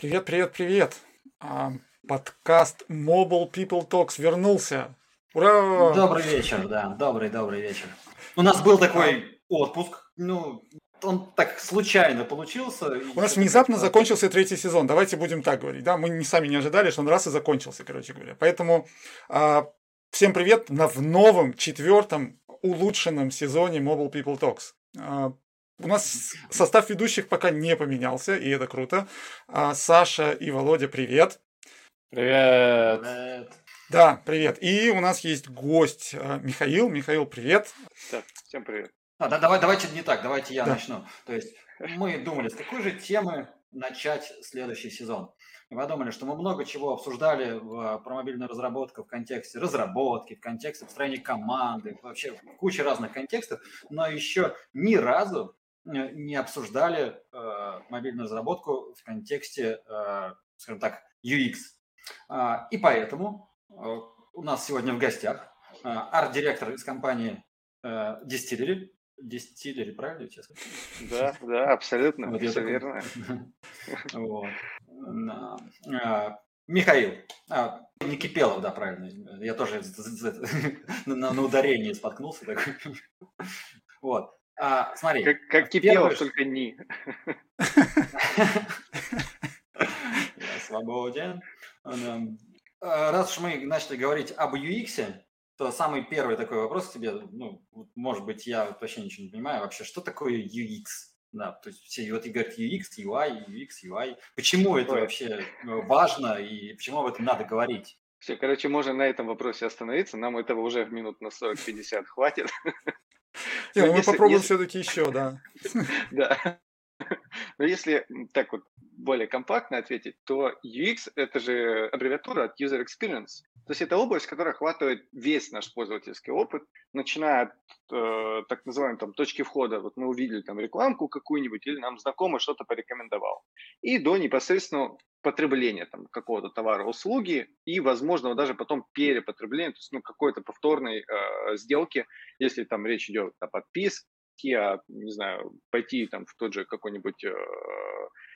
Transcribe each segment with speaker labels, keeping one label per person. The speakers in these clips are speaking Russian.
Speaker 1: Привет, привет, привет. А, подкаст Mobile People Talks вернулся. Ура!
Speaker 2: Добрый вечер, да, добрый, добрый вечер. У нас был такой отпуск, ну, он так случайно получился.
Speaker 1: У нас внезапно закончился третий сезон, давайте будем так говорить, да, мы не сами не ожидали, что он раз и закончился, короче говоря. Поэтому а, всем привет на, в новом четвертом улучшенном сезоне Mobile People Talks. А, у нас состав ведущих пока не поменялся, и это круто. А, Саша и Володя, привет.
Speaker 3: Привет. привет.
Speaker 1: Да, привет. И у нас есть гость а, Михаил. Михаил, привет.
Speaker 3: Да, всем привет.
Speaker 2: А, да, давай, давайте не так, давайте я да. начну. То есть мы думали, с какой же темы начать следующий сезон. И мы подумали, что мы много чего обсуждали в, про мобильную разработку в контексте разработки, в контексте построения команды, вообще куча разных контекстов, но еще ни разу не обсуждали э, мобильную разработку в контексте, э, скажем так, UX. Э, и поэтому э, у нас сегодня в гостях э, арт-директор из компании э, Distillery. Distillery, правильно я сказал?
Speaker 3: Да, да, абсолютно, вот все верно.
Speaker 2: Вот. Э, Михаил, а, не Кипелов, да, правильно. Я тоже на ударении споткнулся. Вот. А, смотри.
Speaker 3: Как, как Кипелов, первый... только не.
Speaker 2: Я свободен. Э, раз уж мы начали говорить об UX, то самый первый такой вопрос к тебе, ну, может быть, я вообще ничего не понимаю вообще, что такое UX? Да, то есть все вот и говорят UX, UI, UX, UI. Почему это вообще э, важно и почему об этом надо говорить?
Speaker 3: Все, короче, можно на этом вопросе остановиться. Нам этого уже в минут на 40-50 хватит.
Speaker 1: Ну, мы попробуем все-таки еще, да.
Speaker 3: Да. Но если так вот более компактно ответить, то UX – это же аббревиатура от User Experience. То есть это область, которая охватывает весь наш пользовательский опыт, начиная от э, так называемой там, точки входа. Вот мы увидели там рекламку какую-нибудь или нам знакомый что-то порекомендовал. И до непосредственно потребления там, какого-то товара, услуги и, возможно, даже потом перепотребления, то есть ну, какой-то повторной э, сделки, если там речь идет о подписке, о, не знаю, пойти там в тот же какой-нибудь э,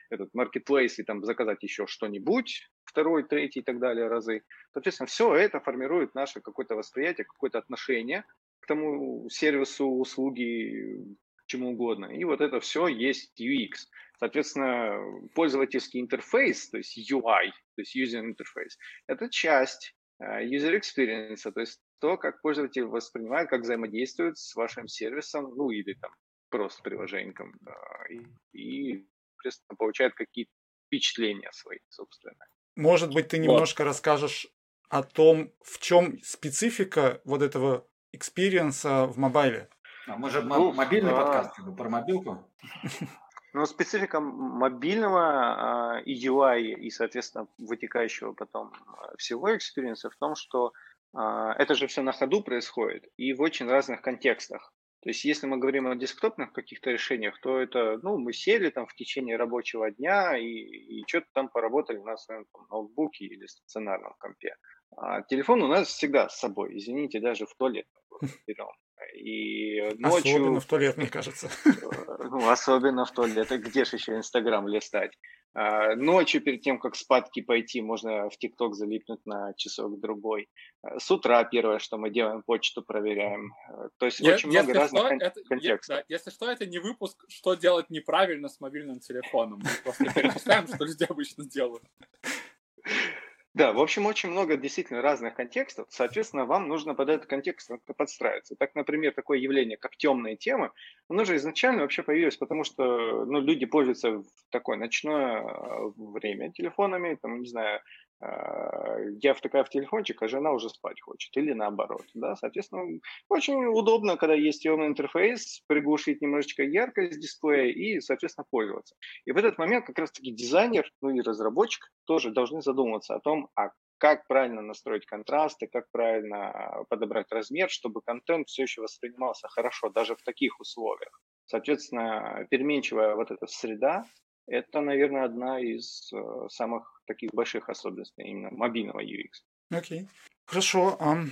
Speaker 3: этот marketplace и там заказать еще что-нибудь, второй, третий и так далее разы. Соответственно, все это формирует наше какое-то восприятие, какое-то отношение к тому сервису, услуги, чему угодно. И вот это все есть UX. Соответственно, пользовательский интерфейс, то есть UI, то есть user interface, это часть э, user experience, то есть то, как пользователь воспринимает, как взаимодействует с вашим сервисом, ну или там просто приложением, и, и получает какие-то впечатления свои собственные.
Speaker 1: Может быть, ты немножко вот. расскажешь о том, в чем специфика вот этого experience а в mobile е?
Speaker 2: А мы же ну, мобильный а... подкаст, как бы, про мобилку.
Speaker 3: Ну, специфика мобильного э, и UI, и, соответственно, вытекающего потом а, всего experience а в том, что э, это же все на ходу происходит и в очень разных контекстах. То есть, если мы говорим о десктопных каких-то решениях, то это, ну, мы сели там в течение рабочего дня и, и что-то там поработали на своем там, ноутбуке или стационарном компе. А телефон у нас всегда с собой, извините, даже в туалет берем.
Speaker 1: И ночью... Особенно в туалет, мне кажется.
Speaker 3: Ну, особенно в туалет. Где же еще Инстаграм листать? А, ночью, перед тем, как спадки пойти, можно в ТикТок залипнуть на часок-другой. А, с утра первое, что мы делаем, почту проверяем. А, то есть я, очень много разных что, кон- это, контекстов.
Speaker 4: да, если что, это не выпуск «Что делать неправильно с мобильным телефоном». Мы просто перечисляем, что люди обычно делают.
Speaker 3: Да, в общем, очень много действительно разных контекстов. Соответственно, вам нужно под этот контекст подстраиваться. Так, например, такое явление, как темные темы, оно же изначально вообще появилось, потому что ну, люди пользуются в такое ночное э, время телефонами, там, не знаю, а, я втыкаю в телефончик, а жена уже спать хочет, или наоборот, да, соответственно, очень удобно, когда есть темный интерфейс, приглушить немножечко яркость дисплея и, соответственно, пользоваться. И в этот момент как раз-таки дизайнер, ну и разработчик тоже должны задумываться о том, а как правильно настроить контрасты, как правильно подобрать размер, чтобы контент все еще воспринимался хорошо, даже в таких условиях. Соответственно, переменчивая вот эта среда, это, наверное, одна из э, самых таких больших особенностей именно мобильного UX.
Speaker 1: Окей. Okay. Хорошо. Um,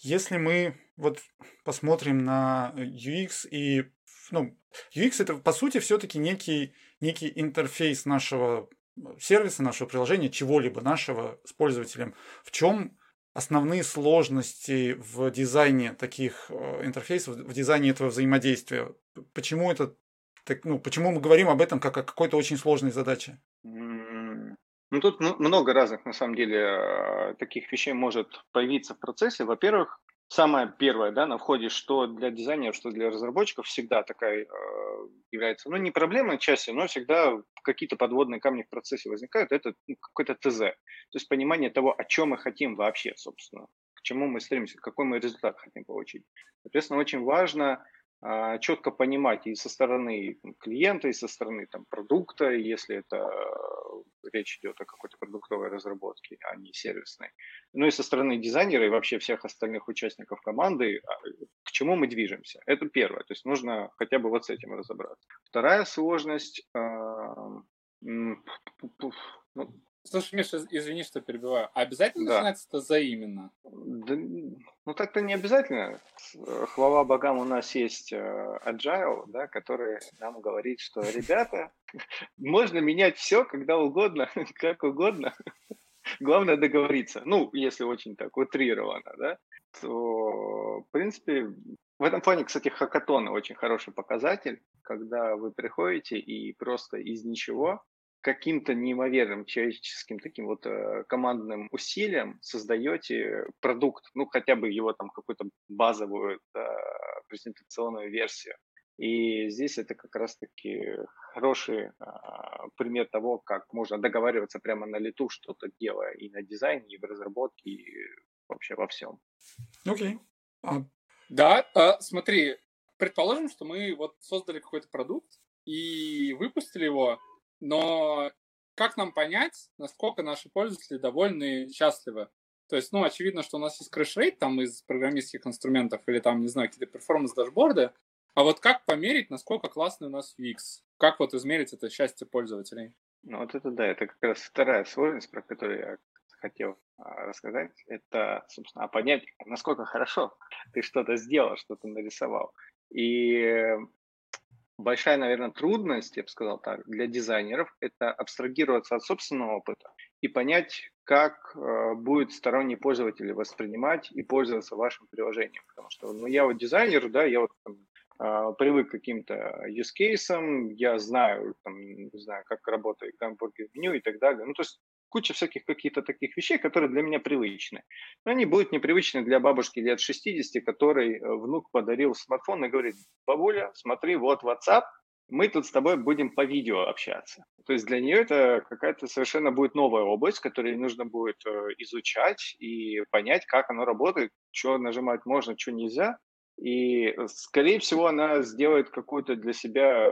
Speaker 1: если мы вот посмотрим на UX и ну, UX это по сути все-таки некий, некий интерфейс нашего сервиса, нашего приложения, чего-либо нашего с пользователем. В чем основные сложности в дизайне таких э, интерфейсов, в дизайне этого взаимодействия? Почему это так, ну, почему мы говорим об этом как о какой-то очень сложной задаче?
Speaker 3: Ну, тут много разных, на самом деле, э, таких вещей может появиться в процессе. Во-первых, самое первое, да, на входе, что для дизайнеров, что для разработчиков всегда такая э, является, ну, не проблемой части, но всегда какие-то подводные камни в процессе возникают, это ну, какой-то ТЗ, то есть понимание того, о чем мы хотим вообще, собственно, к чему мы стремимся, какой мы результат хотим получить. Соответственно, очень важно а, четко понимать и со стороны клиента, и со стороны там, продукта, если это э, речь идет о какой-то продуктовой разработке, а не сервисной. Ну и со стороны дизайнера и вообще всех остальных участников команды, а, к чему мы движемся. Это первое. То есть нужно хотя бы вот с этим разобраться. Вторая сложность, а, ну,
Speaker 4: Слушай, Миша, извини, что перебиваю. А обязательно да. начинается это взаимно?
Speaker 3: Да, ну, так-то не обязательно. Хвала богам, у нас есть э, Agile, да, который нам говорит, что, ребята, можно менять все, когда угодно, как угодно. Главное договориться. Ну, если очень так утрированно, да, то, в принципе, в этом плане, кстати, хакатоны очень хороший показатель, когда вы приходите и просто из ничего каким-то неимоверным человеческим таким вот э, командным усилием создаете продукт, ну хотя бы его там какую-то базовую э, презентационную версию. И здесь это как раз-таки хороший э, пример того, как можно договариваться прямо на лету, что-то делая и на дизайне, и в разработке, и вообще во всем.
Speaker 1: Окей. Okay.
Speaker 4: А... Да, а, смотри, предположим, что мы вот создали какой-то продукт и выпустили его, но как нам понять, насколько наши пользователи довольны и счастливы? То есть, ну, очевидно, что у нас есть crash rate там из программистских инструментов или там, не знаю, какие-то performance дашборды, а вот как померить, насколько классный у нас UX? Как вот измерить это счастье пользователей?
Speaker 3: Ну, вот это да, это как раз вторая сложность, про которую я хотел а, рассказать. Это, собственно, понять, насколько хорошо ты что-то сделал, что-то нарисовал. И большая, наверное, трудность, я бы сказал так, для дизайнеров – это абстрагироваться от собственного опыта и понять, как э, будет сторонний пользователь воспринимать и пользоваться вашим приложением. Потому что ну, я вот дизайнер, да, я вот э, привык к каким-то use cases, я знаю, там, не знаю, как работает гамбургер меню и так далее. Ну, то есть куча всяких каких-то таких вещей, которые для меня привычны. Но они будут непривычны для бабушки лет 60, которой э, внук подарил смартфон и говорит, бабуля, смотри, вот WhatsApp, мы тут с тобой будем по видео общаться. То есть для нее это какая-то совершенно будет новая область, которую нужно будет э, изучать и понять, как оно работает, что нажимать можно, что нельзя. И, э, скорее всего, она сделает какую-то для себя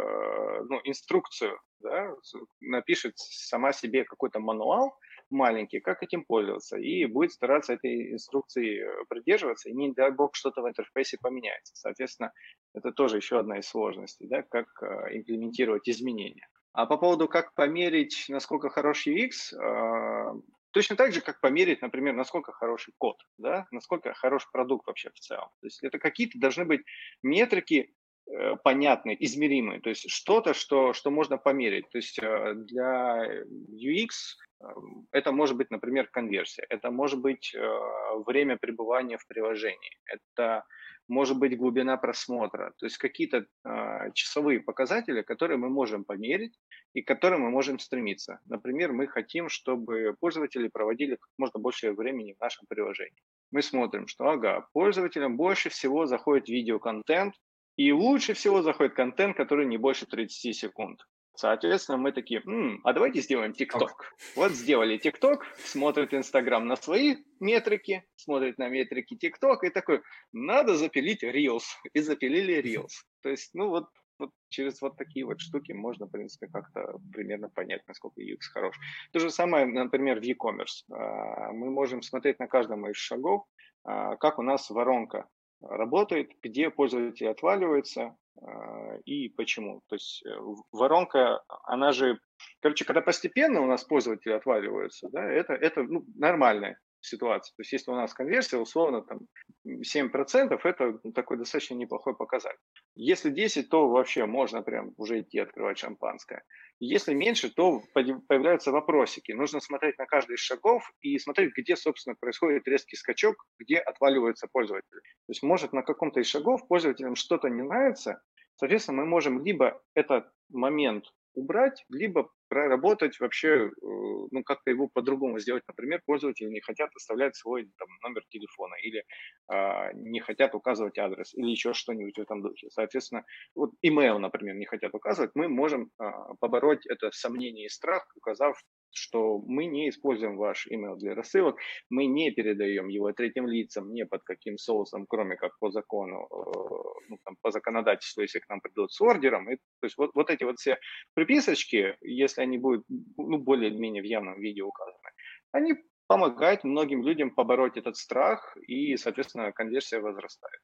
Speaker 3: ну, инструкцию да, напишет сама себе какой-то мануал маленький, как этим пользоваться, и будет стараться этой инструкции э, придерживаться, и не дай бог что-то в интерфейсе поменяется. Соответственно, это тоже еще одна из сложностей, да, как э, имплементировать изменения. А по поводу, как померить, насколько хорош UX, э, точно так же, как померить, например, насколько хороший код, да, насколько хороший продукт вообще в целом. То есть это какие-то должны быть метрики, Э, понятные, измеримые, то есть что-то, что, что можно померить. То есть э, для UX эм, это может быть, например, конверсия, это может быть э, время пребывания в приложении, это может быть глубина просмотра, то есть какие-то часовые показатели, которые мы можем померить и к которым мы можем стремиться. Например, мы хотим, чтобы пользователи проводили как можно больше времени в нашем приложении. Мы смотрим, что ага, пользователям больше всего заходит видеоконтент, и лучше всего заходит контент, который не больше 30 секунд. Соответственно, мы такие, М, а давайте сделаем ТикТок. Вот сделали ТикТок, смотрит Инстаграм на свои метрики, смотрит на метрики ТикТок и такой, надо запилить Reels. И запилили Reels. То есть, ну вот, вот через вот такие вот штуки можно, в принципе, как-то примерно понять, насколько UX хорош. То же самое, например, в e-commerce. А, мы можем смотреть на каждом из шагов, а, как у нас воронка работает, где пользователи отваливаются и почему. То есть э, воронка, она же, короче, когда постепенно у нас пользователи отваливаются, да, это, это ну, нормальная ситуации. То есть если у нас конверсия условно там 7%, это такой достаточно неплохой показатель. Если 10, то вообще можно прям уже идти открывать шампанское. Если меньше, то появляются вопросики. Нужно смотреть на каждый из шагов и смотреть, где, собственно, происходит резкий скачок, где отваливаются пользователи. То есть, может, на каком-то из шагов пользователям что-то не нравится, соответственно, мы можем либо этот момент убрать, либо проработать вообще, э, ну, как-то его по-другому сделать. Например, пользователи не хотят оставлять свой там, номер телефона или а, не хотят указывать адрес или еще что-нибудь в этом духе. Соответственно, вот email, например, не хотят указывать, мы можем а, побороть это сомнение и страх, указав, что мы не используем ваш email для рассылок, мы не передаем его третьим лицам, не под каким соусом, кроме как по закону, э, ну, там, по законодательству, если к нам придут с ордером. И, то есть вот, вот эти вот все приписочки, если они будут ну, более-менее в явном виде указаны, они помогают многим людям побороть этот страх, и, соответственно, конверсия возрастает.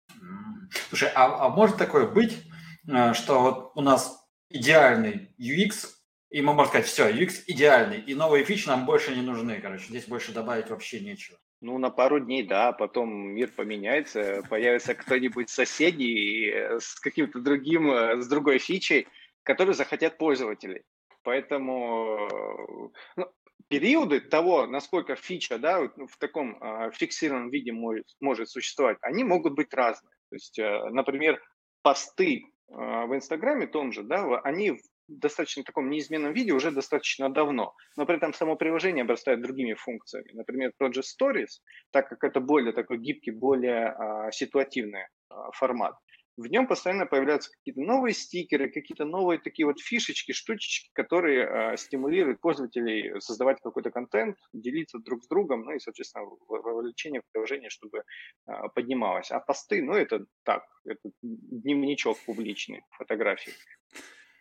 Speaker 2: Слушай, а, а может такое быть, э, что вот у нас идеальный UX и мы можем сказать, все, UX идеальный, и новые фичи нам больше не нужны, короче, здесь больше добавить вообще нечего.
Speaker 3: Ну, на пару дней, да, потом мир поменяется, появится кто-нибудь соседний с каким-то другим, с другой фичей, которые захотят пользователи. Поэтому ну, периоды того, насколько фича да, в таком э, фиксированном виде может, может существовать, они могут быть разные. То есть, э, например, посты э, в Инстаграме том же, да, они достаточно таком неизменном виде уже достаточно давно, но при этом само приложение обрастает другими функциями. Например, Project Stories, так как это более такой гибкий, более а, ситуативный а, формат, в нем постоянно появляются какие-то новые стикеры, какие-то новые такие вот фишечки, штучечки, которые э, стимулируют пользователей создавать какой-то контент, делиться друг с другом, ну и, соответственно, вовлечение в приложение, чтобы э, поднималось. А посты, ну это так, это дневничок публичный, фотографии.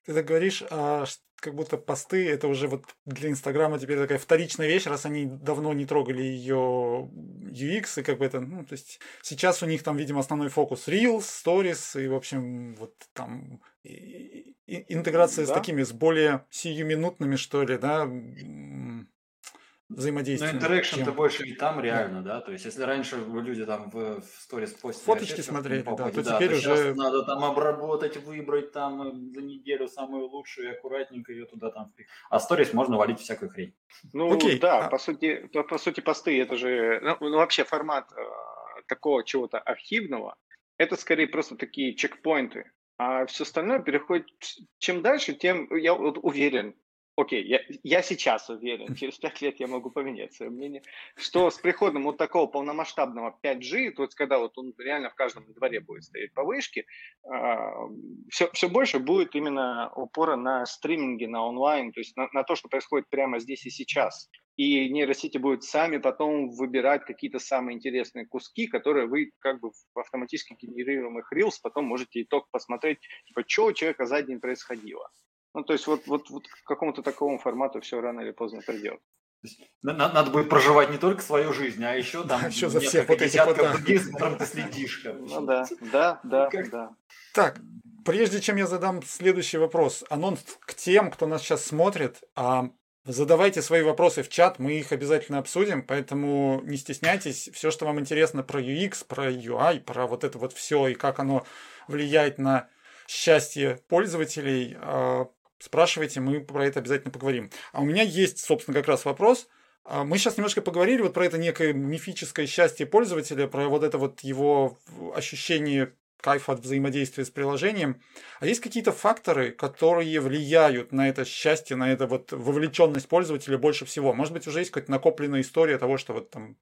Speaker 1: Ты так говоришь, а как будто посты это уже вот для Инстаграма теперь такая вторичная вещь, раз они давно не трогали ее UX, и как бы это, ну, то есть сейчас у них там, видимо, основной фокус Reels, Stories, и, в общем, вот там и, и, интеграция да. с такими, с более сиюминутными, что ли, да, взаимодействие.
Speaker 2: Но интеракшн это больше и там реально, да. да? То есть, если раньше люди там в, в сторис постили...
Speaker 1: Фоточки смотрели, да, то да, теперь то уже...
Speaker 2: надо там обработать, выбрать там э, за неделю самую лучшую и аккуратненько ее туда там А сторис можно валить всякую хрень.
Speaker 3: Ну, Окей. да, а... по, сути, по, по сути, посты, это же... Ну, ну вообще формат э, такого чего-то архивного, это скорее просто такие чекпоинты. А все остальное переходит... Чем дальше, тем, я вот уверен, окей, я, я сейчас уверен, через пять лет я могу поменять свое мнение, что с приходом вот такого полномасштабного 5G, то есть когда вот он реально в каждом дворе будет стоять по вышке, э, а, все, все больше будет именно упора на стриминге, на онлайн, то есть на, на то, что происходит прямо здесь и сейчас. И нейросети будут сами потом выбирать какие-то самые интересные куски, которые вы как бы в автоматически генерируемых Reels потом можете итог посмотреть, типа, что у человека за день происходило. Ну, то есть вот, вот, вот к какому-то такому формату все рано или поздно придет.
Speaker 2: Надо, надо будет проживать не только свою жизнь, а еще там
Speaker 1: да, еще за всех вот этих вот,
Speaker 2: да. других, с которым ты следишь.
Speaker 3: Ну да, да, да, как... да.
Speaker 1: Так, прежде чем я задам следующий вопрос, анонс к тем, кто нас сейчас смотрит, а задавайте свои вопросы в чат, мы их обязательно обсудим, поэтому не стесняйтесь, все, что вам интересно про UX, про UI, про вот это вот все и как оно влияет на счастье пользователей, а, спрашивайте, мы про это обязательно поговорим. А у меня есть, собственно, как раз вопрос. А, мы сейчас немножко поговорили вот про это некое мифическое счастье пользователя, про вот это вот его ощущение кайфа от взаимодействия с приложением. А есть какие-то факторы, которые влияют на это счастье, на это вот вовлеченность пользователя больше всего? Может быть, уже есть какая-то накопленная история того, что вот там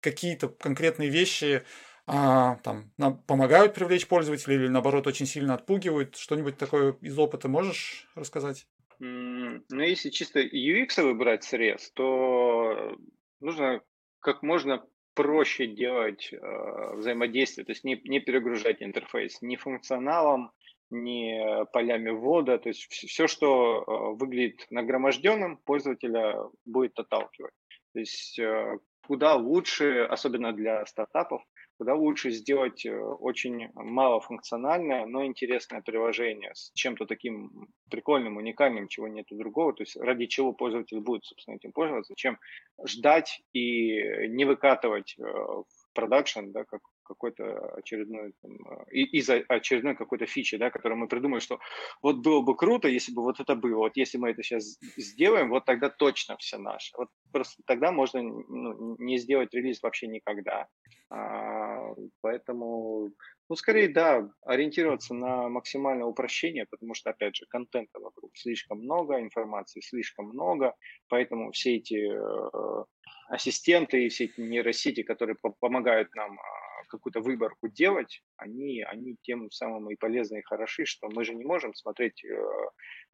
Speaker 1: какие-то конкретные вещи а, там, нам помогают привлечь пользователей или наоборот очень сильно отпугивают? Что-нибудь такое из опыта можешь рассказать?
Speaker 3: Ну, если чисто UX выбирать срез, то нужно как можно проще делать э, взаимодействие, то есть не, не перегружать интерфейс ни функционалом, ни полями ввода, то есть все, что э, выглядит нагроможденным, пользователя будет отталкивать. То есть э, куда лучше, особенно для стартапов, куда лучше сделать э, очень малофункциональное, но интересное приложение с чем-то таким прикольным, уникальным, чего нету другого, то есть ради чего пользователь будет, собственно, этим пользоваться, чем ждать и не выкатывать э, в продакшн, да, как какой-то очередной, там, из-за очередной какой-то фичи, да, которую мы придумали, что вот было бы круто, если бы вот это было, вот если мы это сейчас сделаем, вот тогда точно все наше. Вот просто тогда можно ну, не сделать релиз вообще никогда. А, поэтому, ну, скорее, да, ориентироваться на максимальное упрощение, потому что, опять же, контента вокруг слишком много, информации слишком много, поэтому все эти э, ассистенты и все эти нейросети, которые помогают нам а, какую-то выборку делать, они, они тем самым и полезны, и хороши, что мы же не можем смотреть э,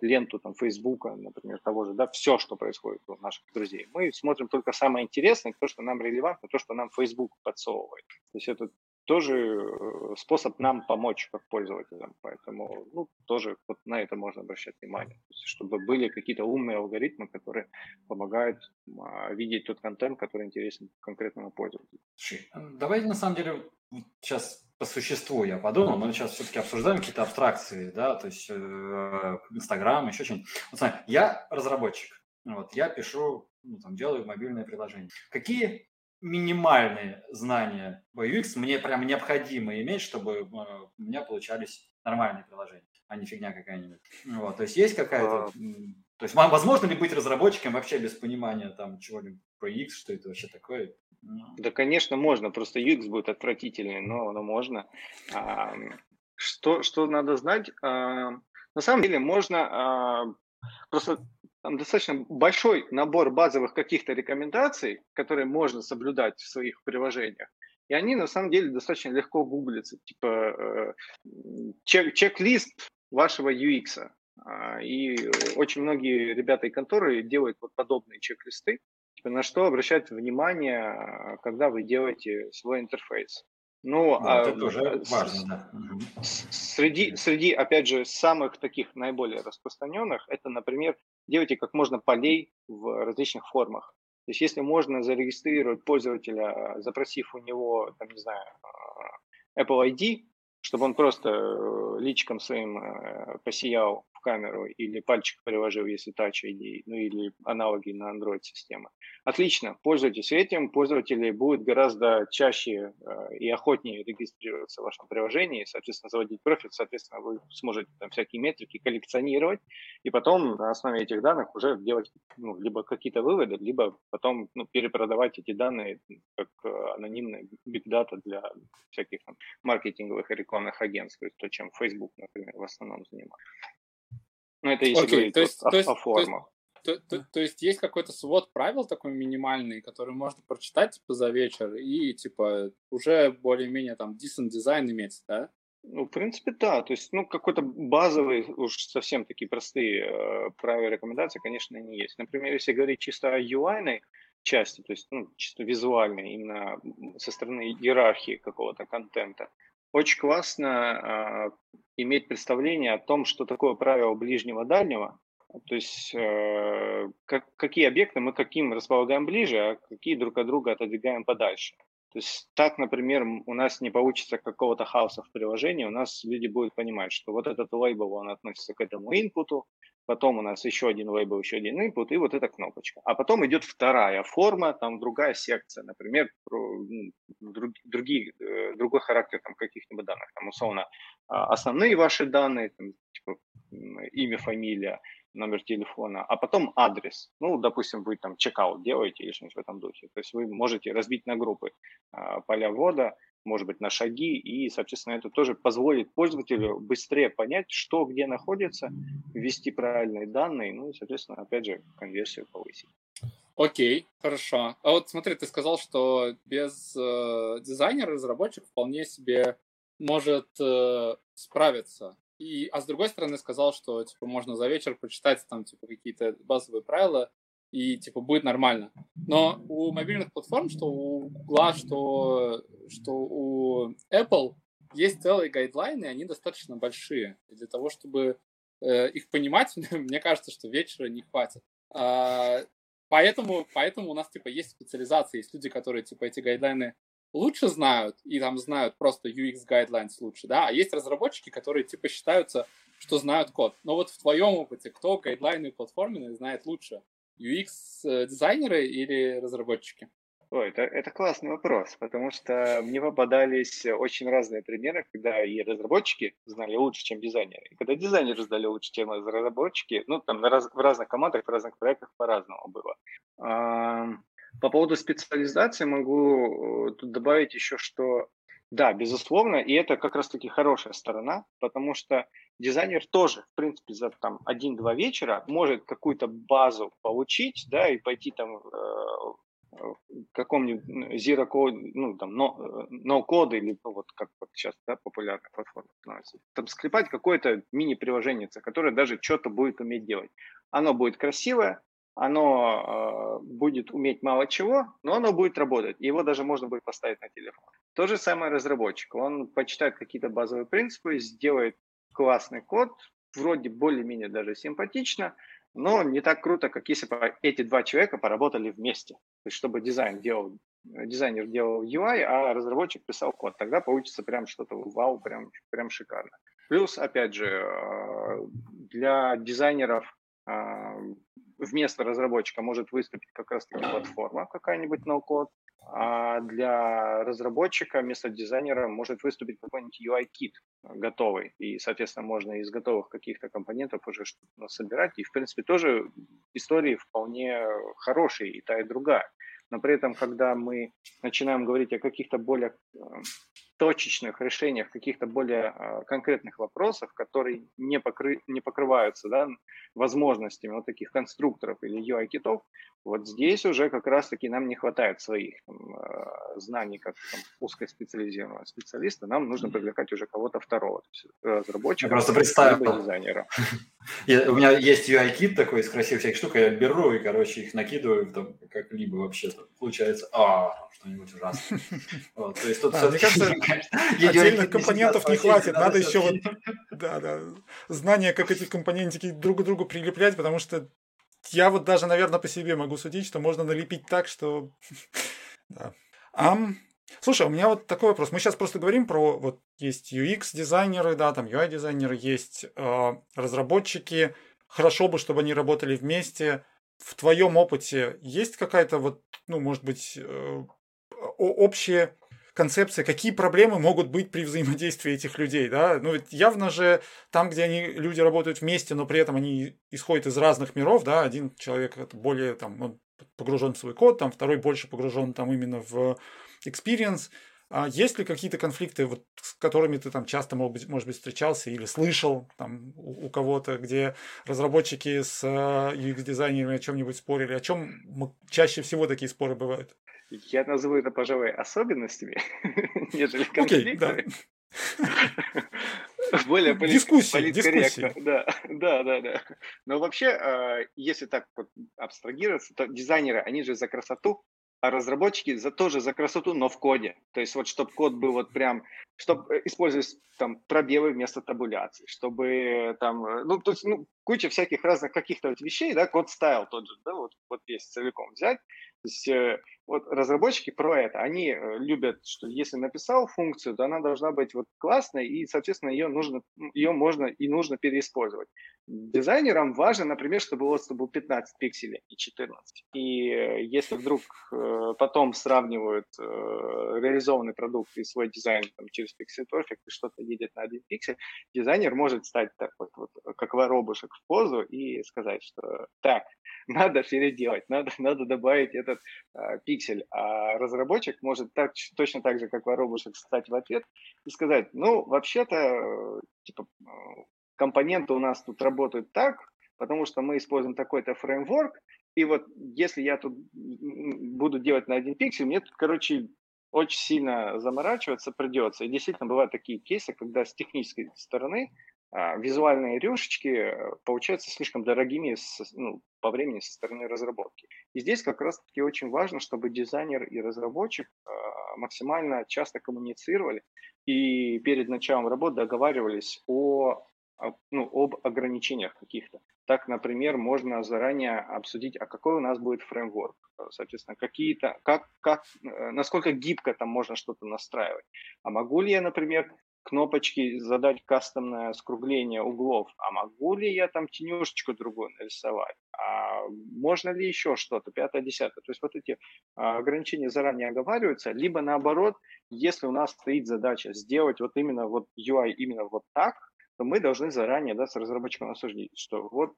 Speaker 3: ленту там Фейсбука, например, того же, да, все, что происходит у наших друзей. Мы смотрим только самое интересное, то, что нам релевантно, то, что нам Facebook подсовывает. То есть это тоже э, способ нам помочь как пользователям. Поэтому ну, тоже вот на это можно обращать внимание. Есть, чтобы были какие-то умные алгоритмы, которые помогают а, видеть тот контент, который интересен конкретному пользователю.
Speaker 2: Давайте на самом деле сейчас по существу я подумал, мы сейчас все-таки обсуждаем какие-то абстракции, да, то есть э, Инстаграм, еще что-нибудь. Вот, смотри, я разработчик, вот, я пишу, ну, там, делаю мобильное приложение. Какие минимальные знания по UX мне прям необходимо иметь, чтобы э, у меня получались нормальные приложения, а не фигня какая-нибудь. Вот, то есть есть какая-то... То есть возможно ли быть разработчиком вообще без понимания там чего-нибудь про UX, что это вообще такое?
Speaker 3: Ну. Да, конечно, можно, просто UX будет отвратительный, но, но можно. А, что, что надо знать? А, на самом деле можно а, просто там достаточно большой набор базовых каких-то рекомендаций, которые можно соблюдать в своих приложениях. И они на самом деле достаточно легко гуглятся. Типа э, чек- чек-лист вашего UX. А, и очень многие ребята и конторы делают вот подобные чек-листы, типа на что обращать внимание, когда вы делаете свой интерфейс. Ну,
Speaker 2: да, а, это тоже важно, да.
Speaker 3: Среди, среди, опять же, самых таких наиболее распространенных, это, например, делайте как можно полей в различных формах. То есть, если можно зарегистрировать пользователя, запросив у него, там, не знаю, а, Apple ID, чтобы он просто э, личиком своим э, посиял камеру или пальчик приложил, если Touch ID, ну или аналоги на Android системы. Отлично, пользуйтесь этим, пользователи будут гораздо чаще э, и охотнее регистрироваться в вашем приложении, соответственно, заводить профиль, соответственно, вы сможете там всякие метрики коллекционировать, и потом на основе этих данных уже делать ну, либо какие-то выводы, либо потом ну, перепродавать эти данные как э, анонимные data для всяких там маркетинговых и рекламных агентств, то, чем Facebook, например, в основном занимается. Ну, это если okay, говорить то есть, вот, то есть, о, о формах.
Speaker 4: То, то, то есть есть какой-то свод правил такой минимальный, который можно прочитать типа за вечер и типа уже более-менее там decent дизайн иметь, да?
Speaker 3: Ну, в принципе, да. То есть, ну, какой-то базовый, уж совсем такие простые э, правила и рекомендации, конечно, не есть. Например, если говорить чисто о UI части, то есть, ну, чисто визуальной, именно со стороны иерархии какого-то контента, очень классно э, иметь представление о том, что такое правило ближнего-дальнего, то есть э, как, какие объекты мы каким располагаем ближе, а какие друг от друга отодвигаем подальше. То есть так, например, у нас не получится какого-то хаоса в приложении, у нас люди будут понимать, что вот этот лейбл, он относится к этому инпуту, потом у нас еще один лейбл, еще один input, и вот эта кнопочка. А потом идет вторая форма, там другая секция, например, друг, другие, э, другой характер там, каких-нибудь данных, там, условно, а, основные ваши данные, там, типа имя, фамилия, номер телефона, а потом адрес. Ну, допустим, вы там чекаут делаете или что-нибудь в этом духе. То есть вы можете разбить на группы а, поля ввода, может быть, на шаги, и, соответственно, это тоже позволит пользователю быстрее понять, что где находится, ввести правильные данные, ну и, соответственно, опять же, конверсию повысить.
Speaker 4: Окей, хорошо. А вот смотри, ты сказал, что без э, дизайнера разработчик вполне себе может э, справиться и, а с другой стороны сказал, что типа можно за вечер почитать там типа какие-то базовые правила и типа будет нормально. Но у мобильных платформ, что у Google, что, что у Apple есть целые гайдлайны, они достаточно большие. И для того, чтобы э, их понимать, мне кажется, что вечера не хватит. А, поэтому, поэтому у нас типа есть специализация, есть люди, которые типа эти гайдлайны лучше знают и там знают просто UX guidelines лучше, да, а есть разработчики, которые типа считаются, что знают код. Но вот в твоем опыте кто гайдлайны платформенные знает лучше? UX-дизайнеры или разработчики?
Speaker 3: Ой, это, это классный вопрос, потому что мне попадались очень разные примеры, когда и разработчики знали лучше, чем дизайнеры, и когда дизайнеры знали лучше, чем разработчики, ну, там на раз, в разных командах, в разных проектах по-разному было. По поводу специализации могу э, тут добавить еще, что да, безусловно, и это как раз-таки хорошая сторона, потому что дизайнер тоже, в принципе, за там один-два вечера может какую-то базу получить, да, и пойти там э, каком-нибудь Zero Code, ну, там, no, no Code или ну, вот как вот сейчас, да, популярная платформа становится, там склепать какое-то мини-приложение, которое даже что-то будет уметь делать. Оно будет красивое, оно э, будет уметь мало чего, но оно будет работать. Его даже можно будет поставить на телефон. То же самое разработчик. Он почитает какие-то базовые принципы, сделает классный код, вроде более-менее даже симпатично, но не так круто, как если бы эти два человека поработали вместе. То есть, чтобы дизайн делал, дизайнер делал UI, а разработчик писал код. Тогда получится прям что-то вау, прям, прям шикарно. Плюс, опять же, э, для дизайнеров э, вместо разработчика может выступить как раз-таки платформа какая-нибудь no-code, а для разработчика вместо дизайнера может выступить какой-нибудь UI-кит готовый. И, соответственно, можно из готовых каких-то компонентов уже что-то собирать. И, в принципе, тоже истории вполне хорошие и та, и другая. Но при этом, когда мы начинаем говорить о каких-то более э, точечных решениях каких-то более э, конкретных вопросов, которые не, покры, не покрываются да, возможностями вот таких конструкторов или UI-китов, вот здесь уже как раз-таки нам не хватает своих там, э, знаний как там, узкоспециализированного специалиста, нам нужно привлекать уже кого-то второго, то есть разработчика,
Speaker 2: Я просто представил.
Speaker 3: либо
Speaker 2: У меня есть UI-кит такой из красивых всяких штук, я беру и, короче, их накидываю там как-либо вообще. Получается, а, что-нибудь ужасное. Вот, то есть тут
Speaker 1: а, мне кажется, отдельных компонентов не хватит, надо еще вот, да, да, знание, как эти компонентики друг к другу прилеплять, потому что я вот даже, наверное, по себе могу судить, что можно налепить так, что... да. Um, слушай, у меня вот такой вопрос. Мы сейчас просто говорим про вот есть UX-дизайнеры, да, там UI-дизайнеры, есть э, разработчики. Хорошо бы, чтобы они работали вместе. В твоем опыте есть какая-то вот, ну, может быть, э, общая концепция, какие проблемы могут быть при взаимодействии этих людей, да, ну ведь явно же там, где они, люди работают вместе, но при этом они исходят из разных миров, да, один человек более там, он погружен в свой код, там второй больше погружен там именно в experience, а есть ли какие-то конфликты, вот, с которыми ты там часто, может быть, может быть, встречался или слышал там, у, у кого-то, где разработчики с UX-дизайнерами о чем-нибудь спорили? О чем чаще всего такие споры бывают?
Speaker 3: Я назову это, пожалуй, особенностями, нежели конфликтами. Более политкорректно. Да, да, да, да. Но вообще, а, если так вот абстрагироваться, то дизайнеры, они же за красоту, а разработчики за, тоже за красоту, но в коде. То есть вот чтобы код был вот прям, чтобы э, использовать там пробелы вместо табуляции, чтобы там, э, ну, то есть, ну, куча всяких разных каких-то вот вещей, да, код стайл тот же, да, вот, вот весь целиком взять. То есть э, вот разработчики про это, они э, любят, что если написал функцию, то она должна быть вот классной, и, соответственно, ее, нужно, ее можно и нужно переиспользовать. Дизайнерам важно, например, чтобы вас был 15 пикселей и 14. И э, если вдруг э, потом сравнивают э, реализованный продукт и свой дизайн там, через Pixel Perfect, и что-то едет на один пиксель, дизайнер может стать так вот, вот как воробушек в позу и сказать, что так, надо переделать, надо, надо добавить этот э, пиксель. А разработчик может так, точно так же, как воробушек, встать в ответ и сказать, ну, вообще-то, э, типа, э, компоненты у нас тут работают так, потому что мы используем такой-то фреймворк, и вот если я тут буду делать на один пиксель, мне тут, короче, очень сильно заморачиваться придется. И действительно бывают такие кейсы, когда с технической стороны визуальные рюшечки э, получаются слишком дорогими ну, по времени со стороны разработки. И здесь как раз-таки очень важно, чтобы дизайнер и разработчик а, максимально часто коммуницировали и перед началом работы договаривались о, ну, об ограничениях каких-то. так, например, можно заранее обсудить, а какой у нас будет фреймворк, соответственно, какие-то, как, как, э, насколько гибко там можно что-то настраивать. А могу ли я, например, кнопочки задать кастомное скругление углов, а могу ли я там тенюшечку другую нарисовать, а можно ли еще что-то, пятое, десятое. То есть вот эти а, ограничения заранее оговариваются, либо наоборот, если у нас стоит задача сделать вот именно вот UI именно вот так, то мы должны заранее да, с разработчиком обсудить, что вот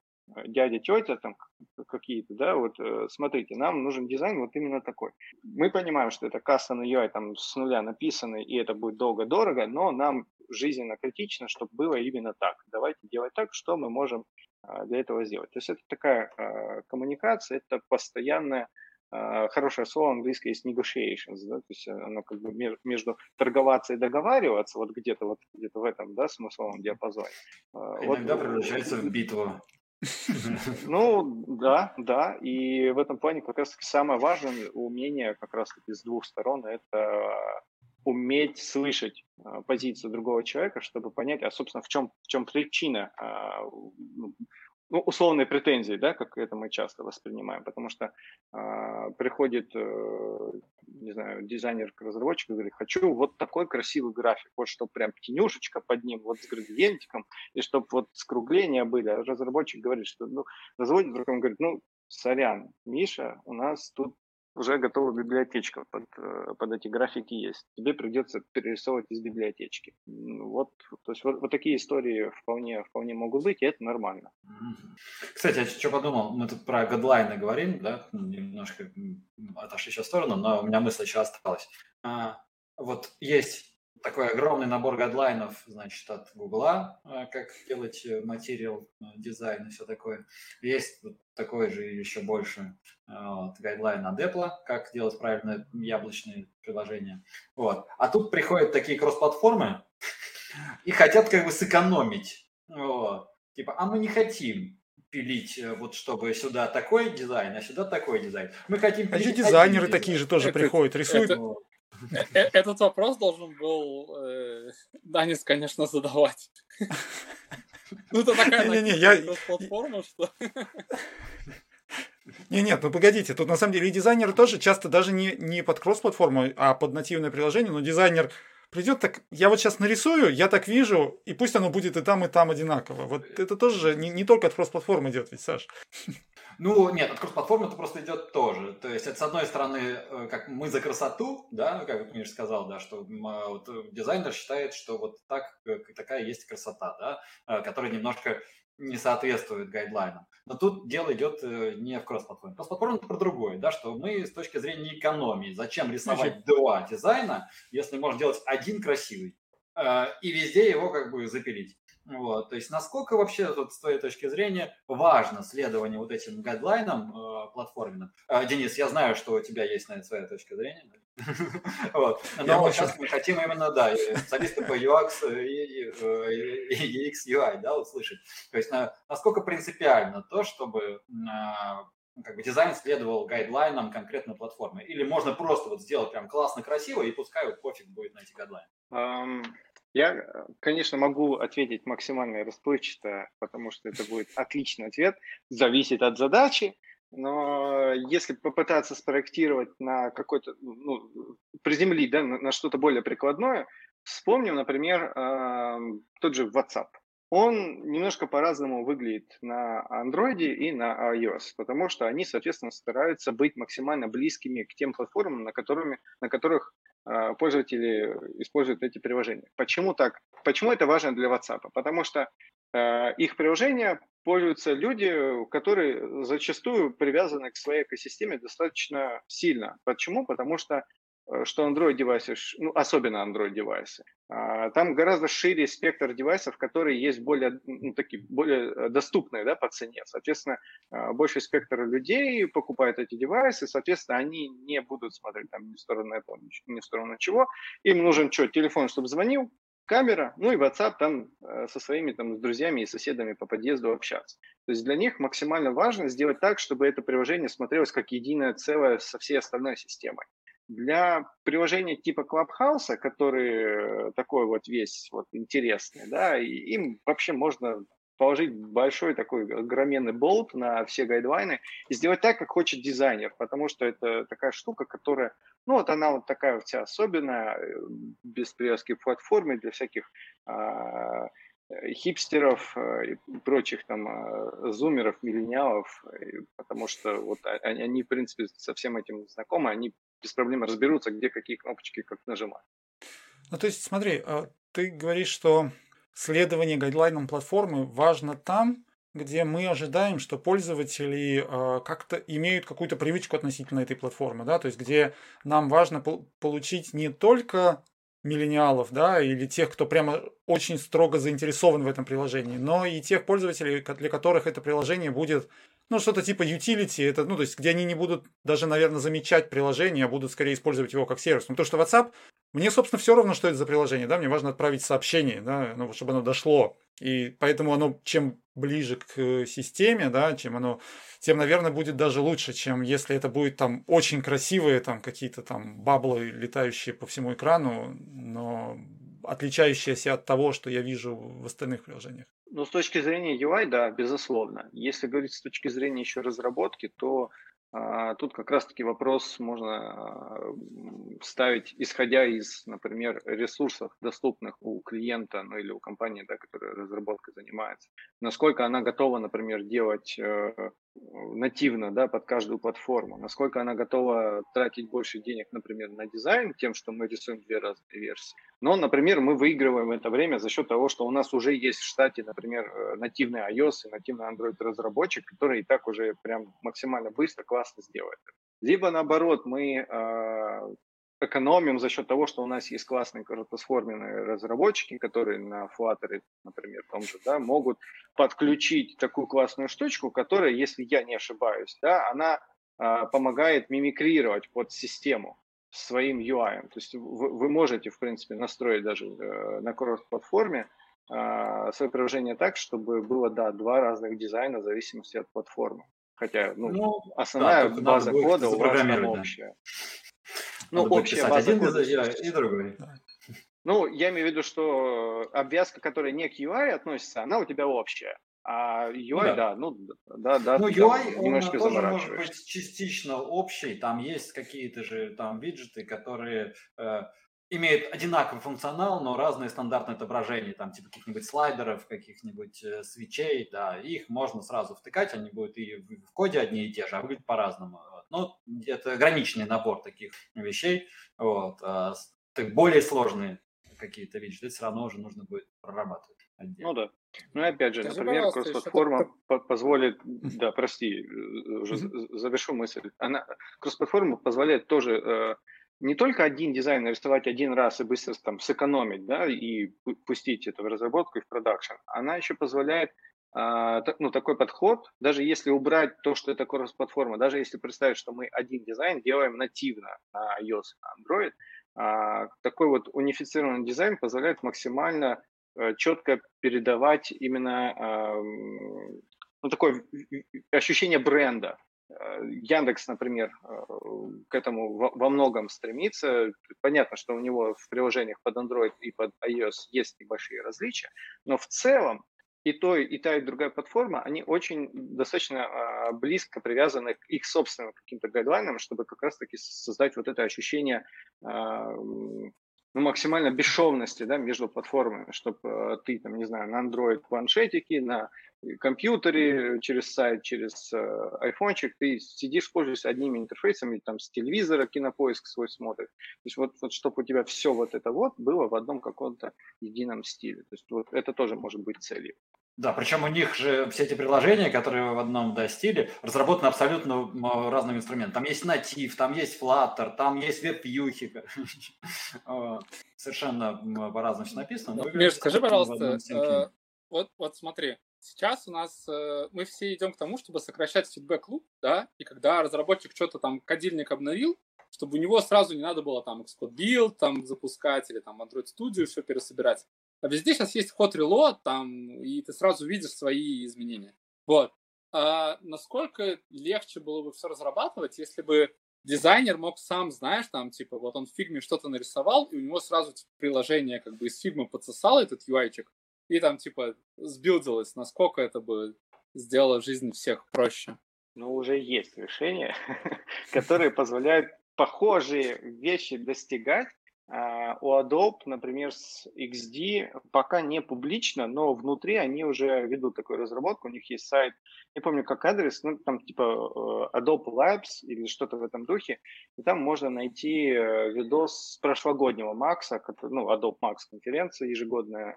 Speaker 3: дядя, тетя там какие-то, да, вот э, смотрите, нам нужен дизайн вот именно такой. Мы понимаем, что это на UI там с нуля написаны, и это будет долго-дорого, но нам жизненно критично, чтобы было именно так. Давайте делать так, что мы можем а, для этого сделать. То есть это такая а, коммуникация, это постоянная а, хорошее слово английское есть negotiations, да, то есть оно как бы между торговаться и договариваться, вот где-то вот где-то в этом, да, смысловом диапазоне.
Speaker 2: Иногда вот, превращается в битву.
Speaker 3: Ну, да, да. И в этом плане как раз-таки самое важное умение как раз-таки с двух сторон – это уметь слышать а, позицию другого человека, чтобы понять, а, собственно, в чем, в чем причина а, ну, условные претензии, да, как это мы часто воспринимаем, потому что э, приходит, э, не знаю, дизайнер к разработчику и говорит, хочу вот такой красивый график, вот чтобы прям тенюшечка под ним, вот с градиентиком, и чтобы вот скругления были. А разработчик говорит, что, ну, разводит, вдруг он говорит, ну, сорян, Миша, у нас тут уже готова библиотечка под, э, под эти графики есть. Тебе придется перерисовывать из библиотечки. Вот, то есть вот, вот такие истории вполне, вполне могут быть, и это нормально.
Speaker 2: Кстати, я что подумал, мы тут про гадлайны говорим, да, немножко отошли сейчас в сторону, но у меня мысль еще осталась. А, вот есть такой огромный набор гадлайнов, значит, от Гугла, а, как делать э, материал, э, дизайн и все такое. Есть вот такой же еще больше а, вот, гайдлайн от Apple, как делать правильно яблочные приложения. Вот. А тут приходят такие кросс-платформы и хотят как бы сэкономить. Вот. Типа, а мы не хотим пилить, э, вот чтобы сюда такой дизайн, а сюда такой дизайн. Мы хотим
Speaker 1: пилить А еще дизайнеры такие же тоже это, приходят, рисуют. Это,
Speaker 4: Э, э, этот вопрос должен был э, Данис, конечно, задавать. Ну, это такая не, не, я... платформа, что...
Speaker 1: Не, нет, ну погодите, тут на самом деле и дизайнеры тоже часто даже не, не под кросс-платформу, а под нативное приложение, но дизайнер придет так, я вот сейчас нарисую, я так вижу, и пусть оно будет и там, и там одинаково. Вот это тоже не, не только от кросс-платформы идет, ведь, Саш.
Speaker 2: Ну, нет, от кросс-платформы это просто идет тоже. То есть, это, с одной стороны, э, как мы за красоту, да, как Миша сказал, да, что а, вот, дизайнер считает, что вот так, э, такая есть красота, да, э, которая немножко не соответствует гайдлайнам. Но тут дело идет не в кросс-платформе. Кросс-платформа это про другое, да, что мы с точки зрения экономии, зачем рисовать Значит... два дизайна, если можно делать один красивый и везде его как бы запилить. Вот, то есть насколько вообще вот, с твоей точки зрения важно следование вот этим гайдлайнам э, платформенным? Э, Денис, я знаю, что у тебя есть на это своя точка зрения. Вот. Но сейчас мы хотим именно, да, специалисты по UX и UX UI, да, услышать. То есть насколько принципиально то, чтобы а, как бы дизайн следовал гайдлайнам конкретной платформы? Или можно просто вот сделать прям классно, красиво, и пускай вот пофиг будет на эти гайдлайны?
Speaker 3: Я, конечно, могу ответить максимально расплывчато, потому что это будет отличный ответ. Зависит от задачи. Но если попытаться спроектировать на какой-то, ну, приземлить да, на, на что-то более прикладное, вспомним, например, э, тот же WhatsApp. Он немножко по-разному выглядит на Android и на iOS, потому что они, соответственно, стараются быть максимально близкими к тем платформам, на, которыми, на которых а, пользователи используют эти приложения. Почему так? Почему это важно для WhatsApp? Потому что э, их приложения пользуются люди, которые зачастую привязаны к своей экосистеме достаточно сильно. Почему? Потому что Э, что Android девайсы, ну, особенно Android девайсы, а, там гораздо шире спектр девайсов, которые есть более, ну, такие, более э, доступные да, по цене. Соответственно, а, больший спектр людей покупают эти девайсы, соответственно, они не будут смотреть там ни в сторону Apple, ни в сторону чего. Им нужен что, телефон, чтобы звонил, камера, ну и WhatsApp там э, со своими там, с друзьями и соседами по подъезду общаться. То есть для них максимально важно сделать так, чтобы это приложение смотрелось как единое целое со всей остальной системой. Для приложения типа Clubhouse, который такой вот весь вот интересный, да, им вообще можно положить большой такой огроменный болт на все гайдлайны и сделать так, как хочет дизайнер, потому что это такая штука, которая, ну вот она вот такая вся особенная, э, без привязки к платформе для всяких а, хипстеров э, и прочих там а, зумеров, миллениалов, потому что вот они, они, в принципе, со всем этим знакомы, они без проблем разберутся, где какие кнопочки как нажимать.
Speaker 1: Ну, то есть, смотри, а ты говоришь, что следование гайдлайнам платформы важно там, где мы ожидаем, что пользователи э, как-то имеют какую-то привычку относительно этой платформы, да, то есть где нам важно по- получить не только миллениалов, да, или тех, кто прямо очень строго заинтересован в этом приложении, но и тех пользователей, для которых это приложение будет, ну, что-то типа utility, это, ну, то есть, где они не будут даже, наверное, замечать приложение, а будут скорее использовать его как сервис. Ну, то, что WhatsApp мне, собственно, все равно, что это за приложение, да, мне важно отправить сообщение, да, ну, чтобы оно дошло. И поэтому оно, чем ближе к э, системе, да, чем оно, тем, наверное, будет даже лучше, чем если это будет там очень красивые там какие-то там баблы, летающие по всему экрану, но отличающиеся от того, что я вижу в остальных приложениях.
Speaker 3: Ну, с точки зрения UI, да, безусловно. Если говорить с точки зрения еще разработки, то а, тут как раз-таки вопрос можно а, ставить, исходя из, например, ресурсов, доступных у клиента, ну или у компании, да, которая разработкой занимается. Насколько она готова, например, делать э, нативно да, под каждую платформу, насколько она готова тратить больше денег, например, на дизайн, тем, что мы рисуем две разные версии. Но, например, мы выигрываем это время за счет того, что у нас уже есть в штате, например, э, нативный iOS и нативный Android разработчик, который и так уже прям максимально быстро, классно сделает. Либо наоборот, мы э, экономим за счет того, что у нас есть классные короткосформенные разработчики, которые на Flutter, например, том же, да, могут подключить такую классную штучку, которая, если я не ошибаюсь, да, она э, помогает мимикрировать под систему своим UI. То есть вы, вы можете, в принципе, настроить даже э, на кросс-платформе э, свое приложение так, чтобы было, да, два разных дизайна в зависимости от платформы. Хотя, ну, ну основная да, база кода у вас общая.
Speaker 2: Ну, Надо общая база один кода и другой.
Speaker 3: Ну, я имею в виду, что обвязка, которая не к UI относится, она у тебя общая. А UI, да, да ну да, да.
Speaker 2: Ну, UI, он тоже может быть частично общий. Там есть какие-то же там виджеты, которые э, имеют одинаковый функционал, но разные стандартные отображения, там типа каких-нибудь слайдеров, каких-нибудь э, свечей, да, их можно сразу втыкать, они будут и в, в коде одни и те же, а выглядят по-разному. Ну, это ограниченный набор таких вещей, вот. А, более сложные какие-то виджеты все равно уже нужно будет прорабатывать.
Speaker 3: Отдельно. Ну да. Ну и опять же, Скажи, например, кросс-платформа это... позволит, да, прости, э, уже завершу мысль. Она, кросс-платформа позволяет тоже э, не только один дизайн нарисовать один раз и быстро там сэкономить, да, и пустить это в разработку и в продакшн. Она еще позволяет э, ну, такой подход, даже если убрать то, что это кросс-платформа, даже если представить, что мы один дизайн делаем нативно на iOS, на Android, э, такой вот унифицированный дизайн позволяет максимально Э, четко передавать именно ну, такое ощущение бренда. Э, Яндекс, например, э, к этому во многом стремится. Понятно, что у него в приложениях под Android и под iOS есть небольшие различия, но в целом и то, и та, и другая платформа, они очень достаточно а, близко привязаны к их собственным каким-то гайдлайнам, чтобы как раз-таки создать вот это ощущение а, ну, максимально бесшовности да, между платформами, чтобы э, ты, там, не знаю, на Android планшетике, на компьютере, через сайт, через э, айфончик, ты сидишь, пользуешься одними интерфейсами, там, с телевизора кинопоиск свой смотришь. То есть вот, вот чтобы у тебя все вот это вот было в одном каком-то едином стиле. То есть вот это тоже может быть целью.
Speaker 2: Да, причем у них же все эти приложения, которые в одном да, стиле, разработаны абсолютно разным инструментом. Там есть натив, там есть Flutter, там есть веб-вьюхи. Совершенно по-разному все написано.
Speaker 4: Миш, скажи, пожалуйста, э, вот, вот смотри, сейчас у нас э, мы все идем к тому, чтобы сокращать фидбэк-луп, да, и когда разработчик что-то там кодильник обновил, чтобы у него сразу не надо было там Xcode Build там запускать или там Android Studio все пересобирать. А везде сейчас есть ход reload, там, и ты сразу видишь свои изменения. Вот. А насколько легче было бы все разрабатывать, если бы дизайнер мог сам, знаешь, там, типа, вот он в фигме что-то нарисовал, и у него сразу типа, приложение как бы из фигмы подсосало этот UI-чик, и там, типа, сбилдилось, насколько это бы сделало жизнь всех проще.
Speaker 3: Ну, уже есть решения, которые позволяют похожие вещи достигать, у Adobe, например, с XD пока не публично, но внутри они уже ведут такую разработку. У них есть сайт, не помню как адрес, ну там типа э, Adobe Labs или что-то в этом духе. И там можно найти э, видос с прошлогоднего Макса, ну Adobe Max конференция ежегодная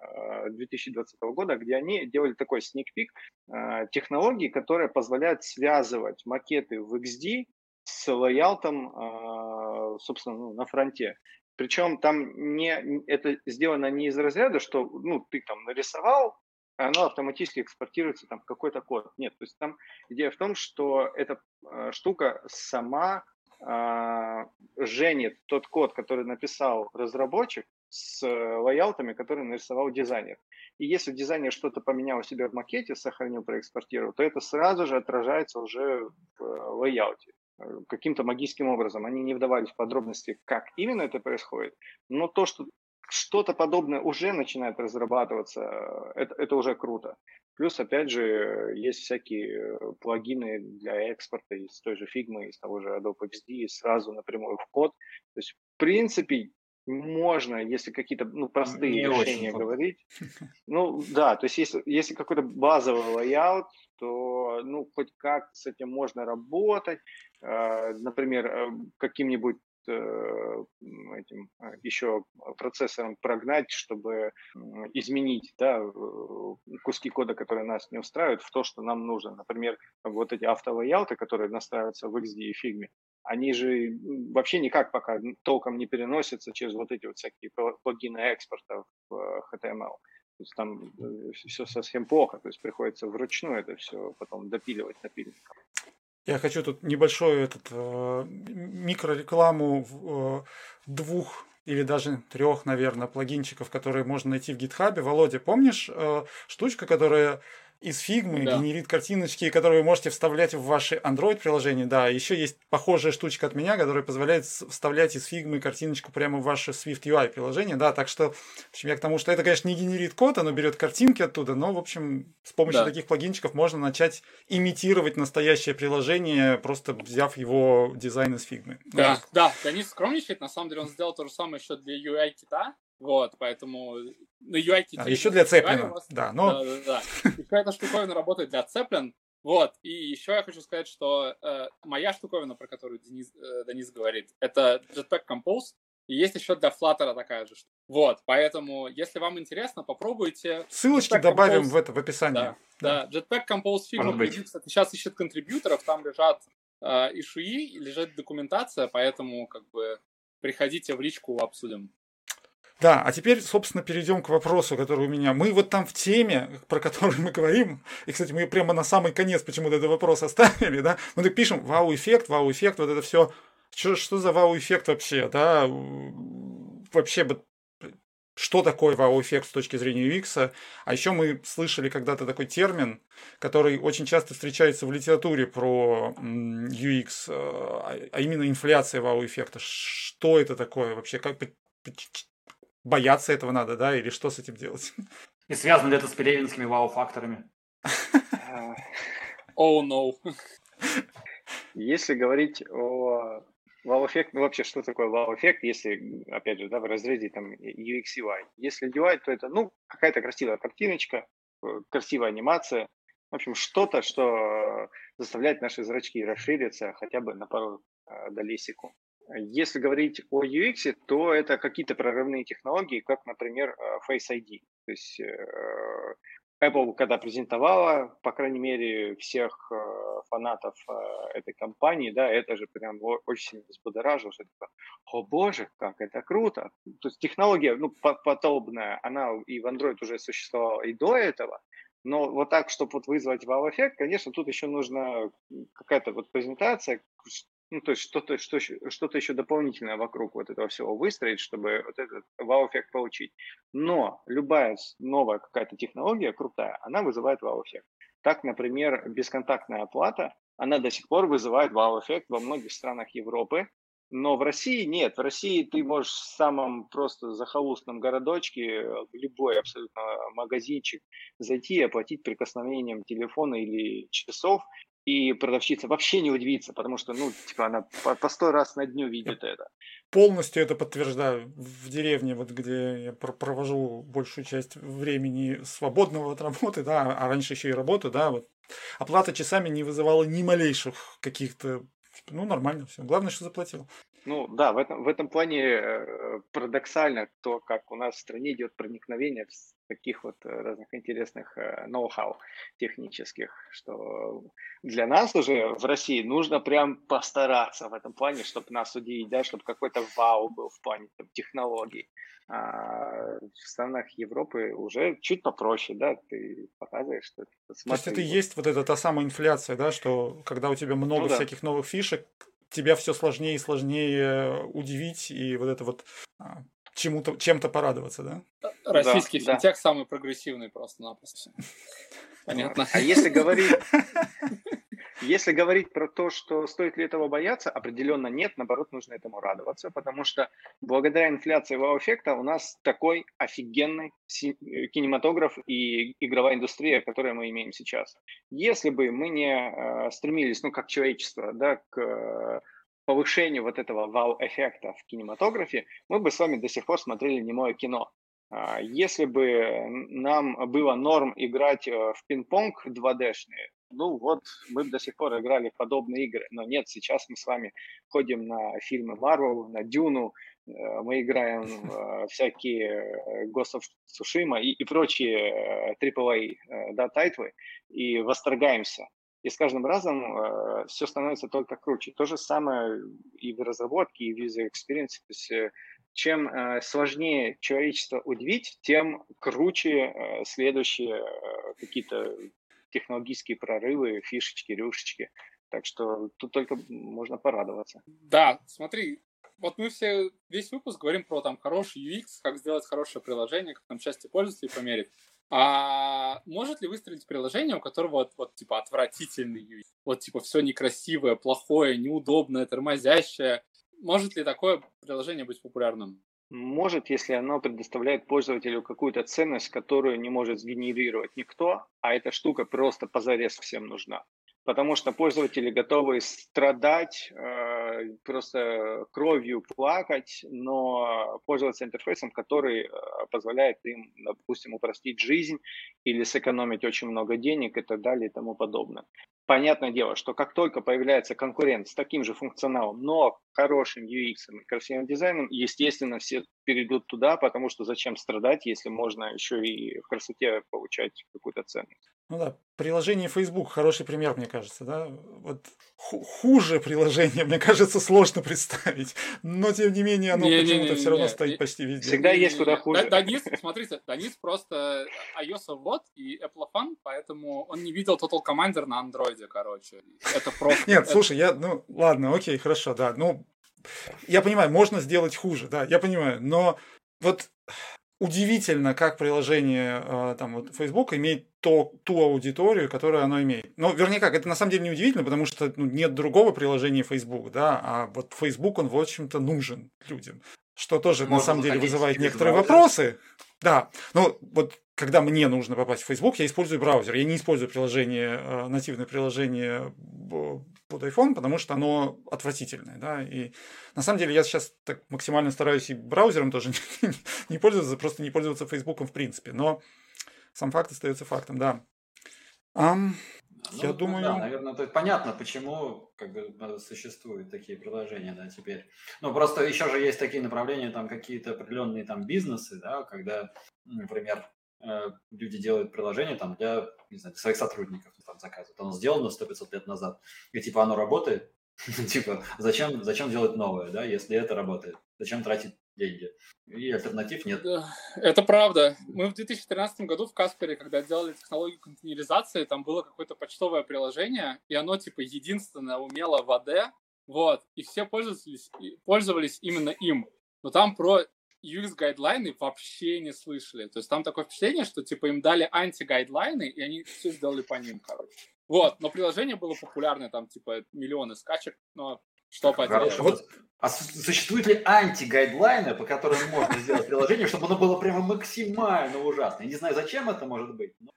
Speaker 3: 2020 э, года, где они делали такой sneak peek технологии, которая позволяет связывать макеты в XD с лоялтом, собственно, ну, на фронте. Причем там не, это сделано не из разряда, что ну, ты там нарисовал, а оно автоматически экспортируется там в какой-то код. Нет, то есть там идея в том, что эта э, штука сама э, женит тот код, который написал разработчик, с лайаутами, которые нарисовал дизайнер. И если дизайнер что-то поменял у себя в макете, сохранил, проэкспортировал, то это сразу же отражается уже в лайауте. Э, каким-то магическим образом. Они не вдавались в подробности, как именно это происходит, но то, что что-то подобное уже начинает разрабатываться, э, это, это уже круто. Плюс, опять же, есть всякие плагины для экспорта из той же Figma, из того же Adobe XD, сразу напрямую в код. То есть, в принципе, можно, если какие-то ну, простые не решения говорить. Ну да, то есть если, если какой-то базовый layout, то ну хоть как с этим можно работать. Э, например, э, каким-нибудь э, этим еще процессором прогнать, чтобы изменить да, куски кода, которые нас не устраивают, в то, что нам нужно. Например, вот эти автолайауты, которые настраиваются в XD и Figma, они же вообще никак пока толком не переносятся через вот эти вот всякие плагины экспорта в HTML. То есть там все совсем плохо, то есть приходится вручную это все потом допиливать напильником.
Speaker 1: Я хочу тут небольшую этот, э, микрорекламу э, двух или даже трех, наверное, плагинчиков, которые можно найти в гитхабе. Володя, помнишь э, штучка, которая из фигмы да. генерит картиночки, которые вы можете вставлять в ваши Android-приложения. Да, еще есть похожая штучка от меня, которая позволяет вставлять из фигмы картиночку прямо в ваше Swift UI приложение. Да, так что, в общем, я к тому, что это, конечно, не генерит код, оно берет картинки оттуда, но, в общем, с помощью да. таких плагинчиков можно начать имитировать настоящее приложение, просто взяв его дизайн из фигмы.
Speaker 4: Да, да, да Денис скромничает, на самом деле он сделал то же самое еще для UI-кита, вот, поэтому на UI
Speaker 1: а, еще для Цеплина, да, но...
Speaker 4: Да, да, да. Еще эта штуковина работает для Цеплин, вот, и еще я хочу сказать, что э, моя штуковина, про которую Денис, э, Денис говорит, это Jetpack Compose, и есть еще для Flutter такая же штука. Вот, поэтому, если вам интересно, попробуйте.
Speaker 1: Ссылочки Jetpack добавим Compose, в это в описании.
Speaker 4: Да, да. да. Jetpack Compose Figma, кстати, сейчас ищет контрибьюторов, там лежат э, ишуи, лежит документация, поэтому как бы приходите в личку, обсудим.
Speaker 1: Да, а теперь, собственно, перейдем к вопросу, который у меня. Мы вот там в теме, про которую мы говорим, и, кстати, мы прямо на самый конец почему-то этот вопрос оставили, да, мы так пишем вау-эффект, вау-эффект, вот это все. Что, что за вау-эффект вообще, да? Вообще, что такое вау-эффект с точки зрения UX. А еще мы слышали когда-то такой термин, который очень часто встречается в литературе про UX, а, а именно инфляция вау-эффекта. Что это такое вообще? Как, бояться этого надо, да, или что с этим делать?
Speaker 2: И связано ли это с пелевинскими вау-факторами?
Speaker 4: Oh no.
Speaker 3: Если говорить о вау-эффект, ну вообще, что такое вау-эффект, если, опять же, да, в разрезе там UX UI. Если UI, то это, ну, какая-то красивая картиночка, э, красивая анимация, в общем, что-то, что заставляет наши зрачки расшириться хотя бы на пару э, долей секунд. Если говорить о UX, то это какие-то прорывные технологии, как, например, э, Face ID. То есть э, Apple, когда презентовала, по крайней мере, всех э, фанатов этой компании, да, это же прям очень сильно взбудоражило, что типа, о боже, как это круто. То есть технология, ну, подобная, она и в Android уже существовала и до этого, но вот так, чтобы вот вызвать вау-эффект, конечно, тут еще нужна какая-то вот презентация, ну, то есть что-то что, что еще дополнительное вокруг вот этого всего выстроить, чтобы вот этот вау-эффект получить. Но любая новая какая-то технология крутая, она вызывает вау-эффект. Так, например, бесконтактная оплата, она до сих пор вызывает вау-эффект во многих странах Европы, Но в России нет. В России ты можешь в самом просто захолустном городочке, в любой абсолютно магазинчик зайти и оплатить прикосновением телефона или часов, и продавщица вообще не удивится, потому что, ну, типа, она по, сто раз на дню видит это.
Speaker 1: Полностью это подтверждаю. В деревне, вот где я провожу большую часть времени свободного от работы, да, а раньше еще и работу, да, вот оплата часами не вызывала ни малейших каких-то ну, нормально все. Главное, что заплатил.
Speaker 3: Ну да, в этом, в этом плане э, парадоксально то, как у нас в стране идет проникновение таких вот э, разных интересных э, ноу-хау технических, что для нас уже в России нужно прям постараться в этом плане, чтобы нас удивить, да, чтобы какой-то вау был в плане там, технологий. А в странах Европы уже чуть попроще, да, ты показываешь, что
Speaker 1: смотри, То есть это и есть вот эта та самая инфляция, да, что когда у тебя много ну, да. всяких новых фишек, тебя все сложнее и сложнее удивить и вот это вот а, чему-то, чем-то порадоваться, да?
Speaker 4: Российский да, финтех да. самый прогрессивный просто-напросто.
Speaker 3: Понятно. А если говорить, если говорить про то, что стоит ли этого бояться, определенно нет, наоборот, нужно этому радоваться, потому что благодаря инфляции вау-эффекта у нас такой офигенный кинематограф и игровая индустрия, которую мы имеем сейчас. Если бы мы не э, стремились, ну, как человечество, да, к повышению вот этого вау-эффекта в кинематографе, мы бы с вами до сих пор смотрели немое кино. А, если бы нам было норм играть э, в пинг-понг 2D-шный, ну вот, мы до сих пор играли в подобные игры. Но нет, сейчас мы с вами ходим на фильмы Marvel, на Дюну, э, мы играем в всякие Ghost of Tsushima и, и прочие AAA да, тайтлы и восторгаемся. И с каждым разом э, все становится только круче. То же самое и в разработке, и в user experience. То есть, э, чем э, сложнее человечество удивить, тем круче э, следующие э, какие-то технологические прорывы, фишечки, рюшечки. Так что тут только можно порадоваться.
Speaker 4: Да, смотри, вот мы все весь выпуск говорим про там хороший UX, как сделать хорошее приложение, как там счастье пользователей померить. А может ли выстрелить приложение, у которого вот, вот типа отвратительный UX? Вот типа все некрасивое, плохое, неудобное, тормозящее. Может ли такое приложение быть популярным?
Speaker 3: Может, если оно предоставляет пользователю какую-то ценность, которую не может сгенерировать никто, а эта штука просто позарез всем нужна потому что пользователи готовы страдать, э, просто кровью плакать, но пользоваться интерфейсом, который э, позволяет им, допустим, упростить жизнь или сэкономить очень много денег и так далее и тому подобное. Понятное дело, что как только появляется конкурент с таким же функционалом, но хорошим UX и красивым дизайном, естественно, все перейдут туда, потому что зачем страдать, если можно еще и в красоте получать какую-то ценность.
Speaker 1: Ну да, приложение Facebook хороший пример, мне кажется, да. Вот хуже приложение, мне кажется, сложно представить, но тем не менее оно почему-то все равно не, стоит не, почти везде.
Speaker 3: Всегда не, есть куда хуже.
Speaker 4: Данис, смотрите, Данис просто iOS вот и Apple фан, поэтому он не видел Total Commander на андроиде, короче. Это просто...
Speaker 1: Нет, слушай, я, ну ладно, окей, хорошо, да, ну я понимаю, можно сделать хуже, да, я понимаю, но вот удивительно, как приложение э, там, вот, Facebook имеет то, ту аудиторию, которую оно имеет. Но, вернее, как, это на самом деле не удивительно, потому что ну, нет другого приложения Facebook, да, а вот Facebook, он, в общем-то, нужен людям. Что тоже, Можно на самом деле, вызывает некоторые вопросы. Да, ну вот когда мне нужно попасть в Facebook, я использую браузер. Я не использую приложение, э, нативное приложение под iPhone, потому что оно отвратительное. Да? И на самом деле я сейчас так максимально стараюсь и браузером тоже не, не пользоваться, просто не пользоваться Facebook в принципе. Но сам факт остается фактом, да. Um, ну, я ну, думаю...
Speaker 2: Да, наверное, то есть понятно, почему как бы, существуют такие приложения, да, теперь. Ну, просто еще же есть такие направления, там, какие-то определенные там бизнесы, да, когда, например, э, люди делают приложение там для, не знаю, своих сотрудников, там, заказывают. Оно сделано 100-500 лет назад, и, типа, оно работает, типа, зачем, зачем делать новое, да, если это работает? Зачем тратить деньги. И альтернатив нет.
Speaker 4: Это правда. Мы в 2013 году в Каспере, когда делали технологию контейнеризации, там было какое-то почтовое приложение, и оно типа единственное умело в AD, вот, и все пользовались, пользовались именно им. Но там про UX-гайдлайны вообще не слышали. То есть там такое впечатление, что типа им дали анти-гайдлайны, и они все сделали по ним, короче. Вот, но приложение было популярное, там типа миллионы скачек, но Что поделать? Вот
Speaker 2: а существуют ли анти-гайдлайны, по которым можно сделать приложение, чтобы оно было прямо максимально ужасно? Я не знаю, зачем это может быть. Но...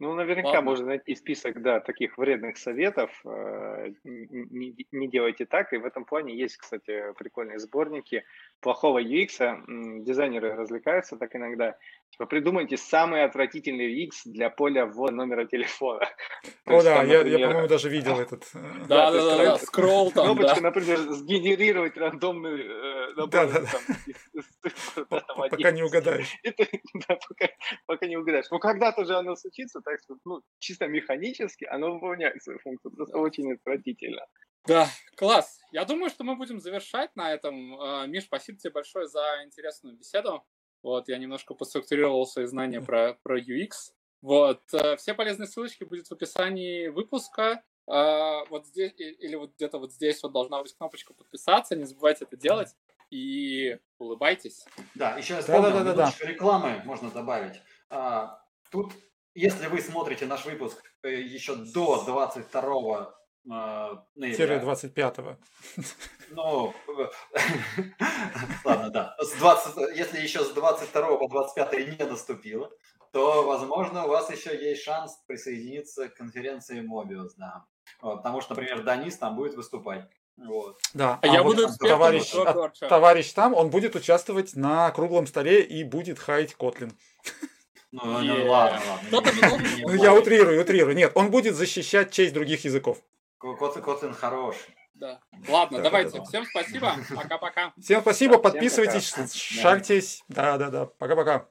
Speaker 3: Ну, наверняка Ладно. можно найти список, да, таких вредных советов. Э, не, не делайте так. И в этом плане есть, кстати, прикольные сборники плохого UX. Дизайнеры развлекаются так иногда. Типа, придумайте самый отвратительный UX для поля ввода номера телефона.
Speaker 1: О, да, я, я, по-моему, даже видел этот.
Speaker 4: Э, да, да, да, да, скролл там,
Speaker 3: Кнопочка, например, сгенерировать рандомный
Speaker 1: э, набор. Да, да, Пока не угадаешь.
Speaker 3: Да, пока не угадаешь. Но когда-то же оно случится, так что, ну, чисто механически оно выполняет свою функцию. Просто очень отвратительно.
Speaker 4: Да, класс. Я думаю, что мы будем завершать на этом. Э, Миш, спасибо тебе большое за интересную беседу. Вот, я немножко поструктурировал свои знания про, про UX. Вот, э, все полезные ссылочки будут в описании выпуска. Э, вот здесь, или вот где-то вот здесь вот должна быть кнопочка подписаться. Не забывайте это делать. И улыбайтесь.
Speaker 2: Да, еще я вспомнил, да, да, да, да. рекламы можно добавить. А, тут, если вы смотрите наш выпуск еще до 22
Speaker 1: ноября. 25-го.
Speaker 2: Ну, ладно, да. С 20, если еще с 22 по 25 не наступило, то, возможно, у вас еще есть шанс присоединиться к конференции Mobius, да. Вот, потому что, например, Данис там будет выступать. Вот.
Speaker 1: Да, а, а я вот буду товарищ, а, товарищ там, он будет участвовать на круглом столе и будет хаять Котлин.
Speaker 2: Ну, yeah. ну ладно, ладно.
Speaker 1: Ну, я утрирую, утрирую. Нет, он будет защищать честь других языков.
Speaker 2: Котлин хорош.
Speaker 4: Да. Ладно, да, давайте. Да, да. Всем спасибо. Пока-пока.
Speaker 1: Всем спасибо. Подписывайтесь, Всем шагтесь. Да, да, да. Пока-пока.